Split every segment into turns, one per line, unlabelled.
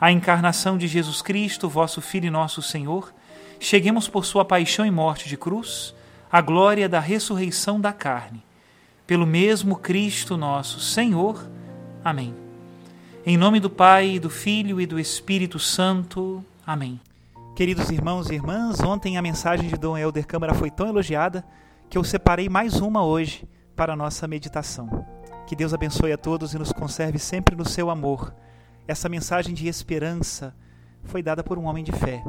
a encarnação de Jesus Cristo, vosso Filho e nosso Senhor, cheguemos por sua paixão e morte de cruz à glória da ressurreição da carne. Pelo mesmo Cristo nosso Senhor. Amém. Em nome do Pai, do Filho e do Espírito Santo. Amém. Queridos irmãos e irmãs, ontem a mensagem de Dom Helder Câmara foi tão elogiada que eu separei mais uma hoje para a nossa meditação. Que Deus abençoe a todos e nos conserve sempre no seu amor essa mensagem de esperança foi dada por um homem de fé.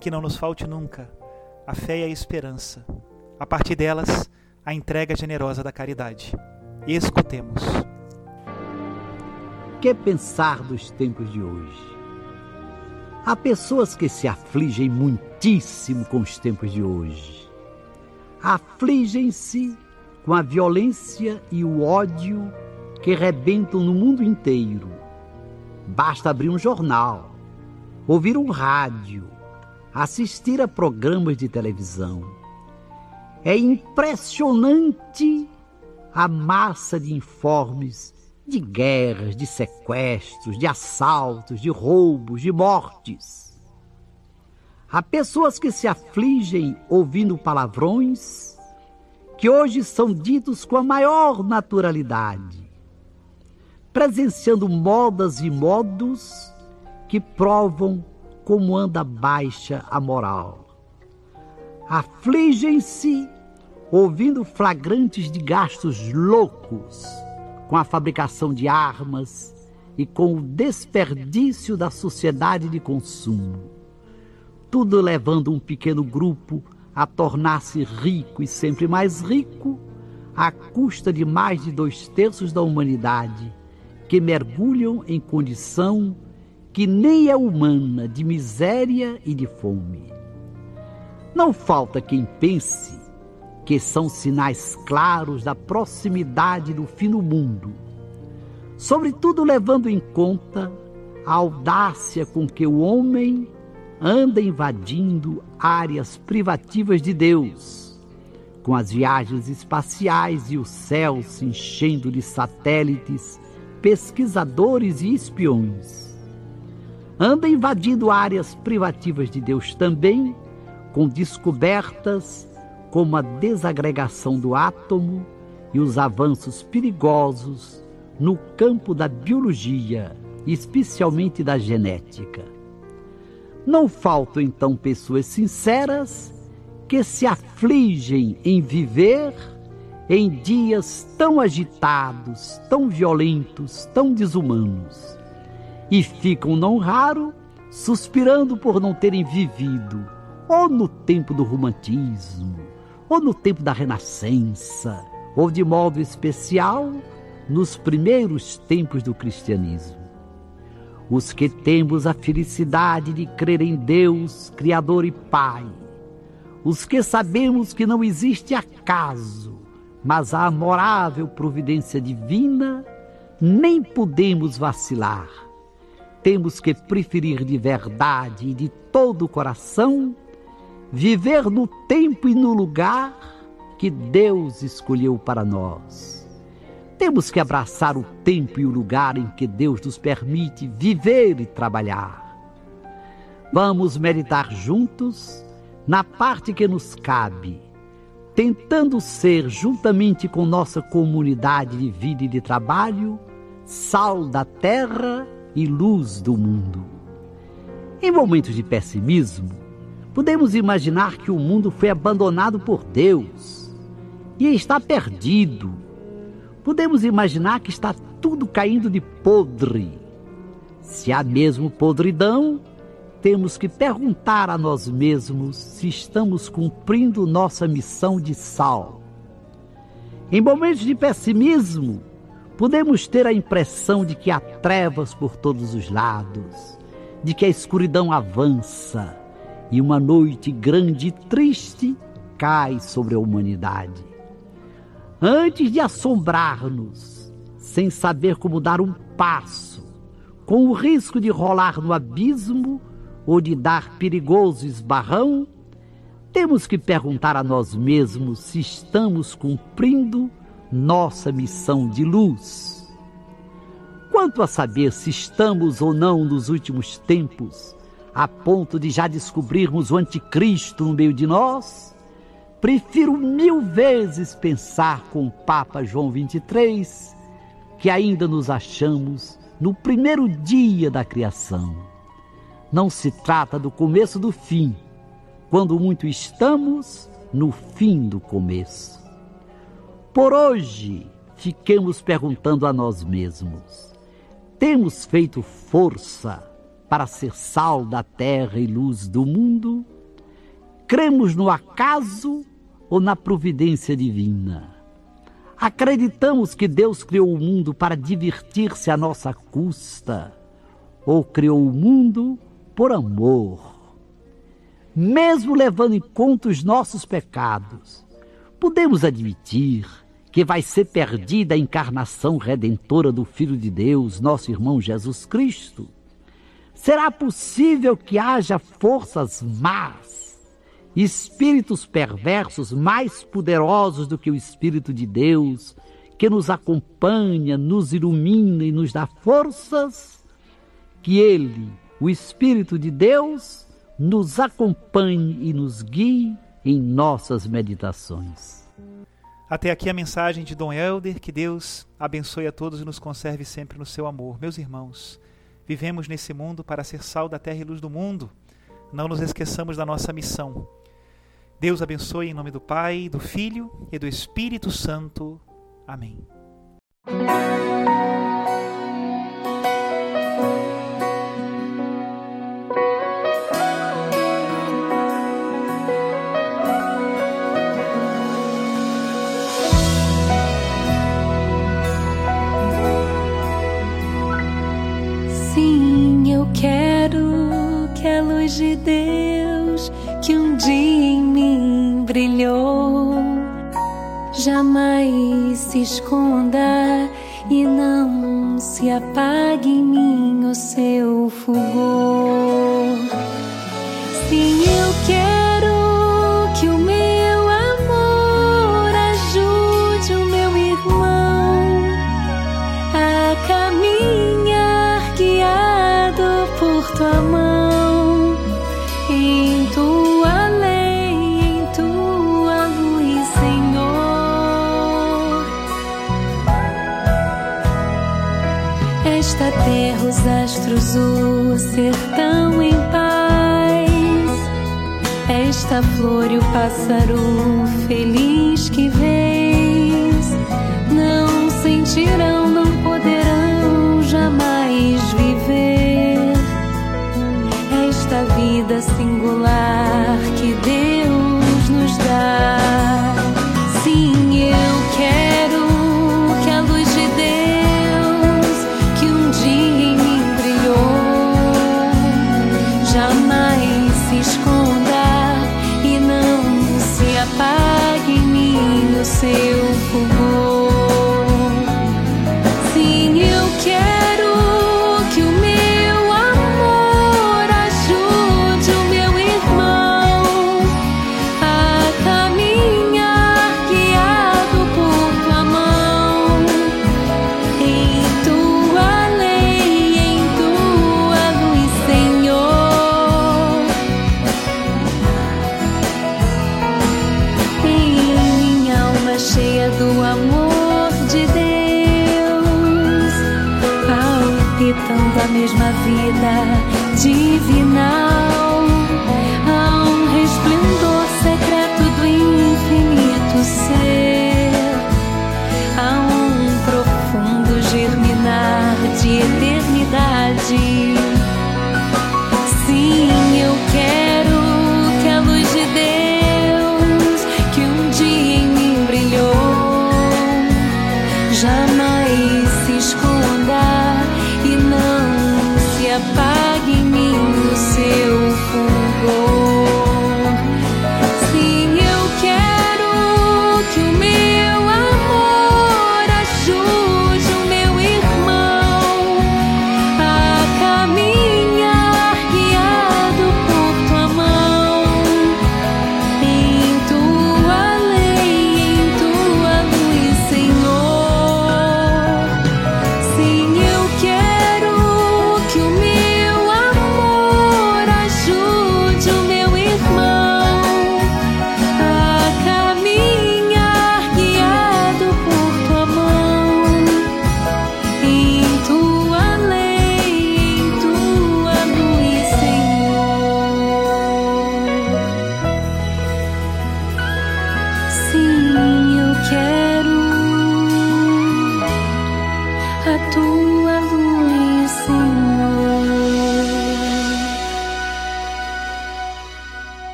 Que não nos falte nunca a fé e a esperança. A partir delas, a entrega generosa da caridade. Escutemos.
Que pensar dos tempos de hoje? Há pessoas que se afligem muitíssimo com os tempos de hoje. Afligem-se com a violência e o ódio que rebentam no mundo inteiro Basta abrir um jornal, ouvir um rádio, assistir a programas de televisão. É impressionante a massa de informes de guerras, de sequestros, de assaltos, de roubos, de mortes. Há pessoas que se afligem ouvindo palavrões que hoje são ditos com a maior naturalidade presenciando modas e modos que provam como anda baixa a moral. Afligem-se ouvindo flagrantes de gastos loucos com a fabricação de armas e com o desperdício da sociedade de consumo. Tudo levando um pequeno grupo a tornar-se rico e sempre mais rico, à custa de mais de dois terços da humanidade que mergulham em condição que nem é humana de miséria e de fome. Não falta quem pense que são sinais claros da proximidade do fim do mundo, sobretudo levando em conta a audácia com que o homem anda invadindo áreas privativas de Deus, com as viagens espaciais e o céu se enchendo de satélites pesquisadores e espiões. Anda invadindo áreas privativas de Deus também, com descobertas como a desagregação do átomo e os avanços perigosos no campo da biologia, especialmente da genética. Não faltam então pessoas sinceras que se afligem em viver em dias tão agitados, tão violentos, tão desumanos, e ficam, não raro, suspirando por não terem vivido, ou no tempo do romantismo, ou no tempo da renascença, ou de modo especial, nos primeiros tempos do cristianismo. Os que temos a felicidade de crer em Deus, Criador e Pai, os que sabemos que não existe acaso, mas a amorável providência divina, nem podemos vacilar. temos que preferir de verdade e de todo o coração viver no tempo e no lugar que Deus escolheu para nós. Temos que abraçar o tempo e o lugar em que Deus nos permite viver e trabalhar. Vamos meditar juntos na parte que nos cabe, tentando ser, juntamente com nossa comunidade de vida e de trabalho, sal da terra e luz do mundo. Em momentos de pessimismo, podemos imaginar que o mundo foi abandonado por Deus e está perdido. Podemos imaginar que está tudo caindo de podre. Se há mesmo podridão, temos que perguntar a nós mesmos se estamos cumprindo nossa missão de sal. Em momentos de pessimismo, podemos ter a impressão de que há trevas por todos os lados, de que a escuridão avança e uma noite grande e triste cai sobre a humanidade. Antes de assombrar-nos, sem saber como dar um passo, com o risco de rolar no abismo ou de dar perigoso esbarrão, temos que perguntar a nós mesmos se estamos cumprindo nossa missão de luz. Quanto a saber se estamos ou não nos últimos tempos, a ponto de já descobrirmos o anticristo no meio de nós, prefiro mil vezes pensar com o Papa João 23 que ainda nos achamos no primeiro dia da criação. Não se trata do começo do fim, quando muito estamos no fim do começo. Por hoje, fiquemos perguntando a nós mesmos: temos feito força para ser sal da terra e luz do mundo? Cremos no acaso ou na providência divina? Acreditamos que Deus criou o mundo para divertir-se à nossa custa ou criou o mundo por amor? Mesmo levando em conta os nossos pecados, podemos admitir que vai ser perdida a encarnação redentora do Filho de Deus, nosso irmão Jesus Cristo? Será possível que haja forças más, espíritos perversos mais poderosos do que o Espírito de Deus, que nos acompanha, nos ilumina e nos dá forças? Que Ele, o Espírito de Deus, nos acompanhe e nos guie em nossas meditações.
Até aqui a mensagem de Dom Helder. Que Deus abençoe a todos e nos conserve sempre no seu amor. Meus irmãos, vivemos nesse mundo para ser sal da terra e luz do mundo. Não nos esqueçamos da nossa missão. Deus abençoe em nome do Pai, do Filho e do Espírito Santo. Amém.
Jamais se esconda e não se apague em mim o seu fulgor. Sim, eu quero os astros, o sertão em paz. Esta flor e o pássaro feliz que vês não sentirão, seu fulgor. Sim, eu quero que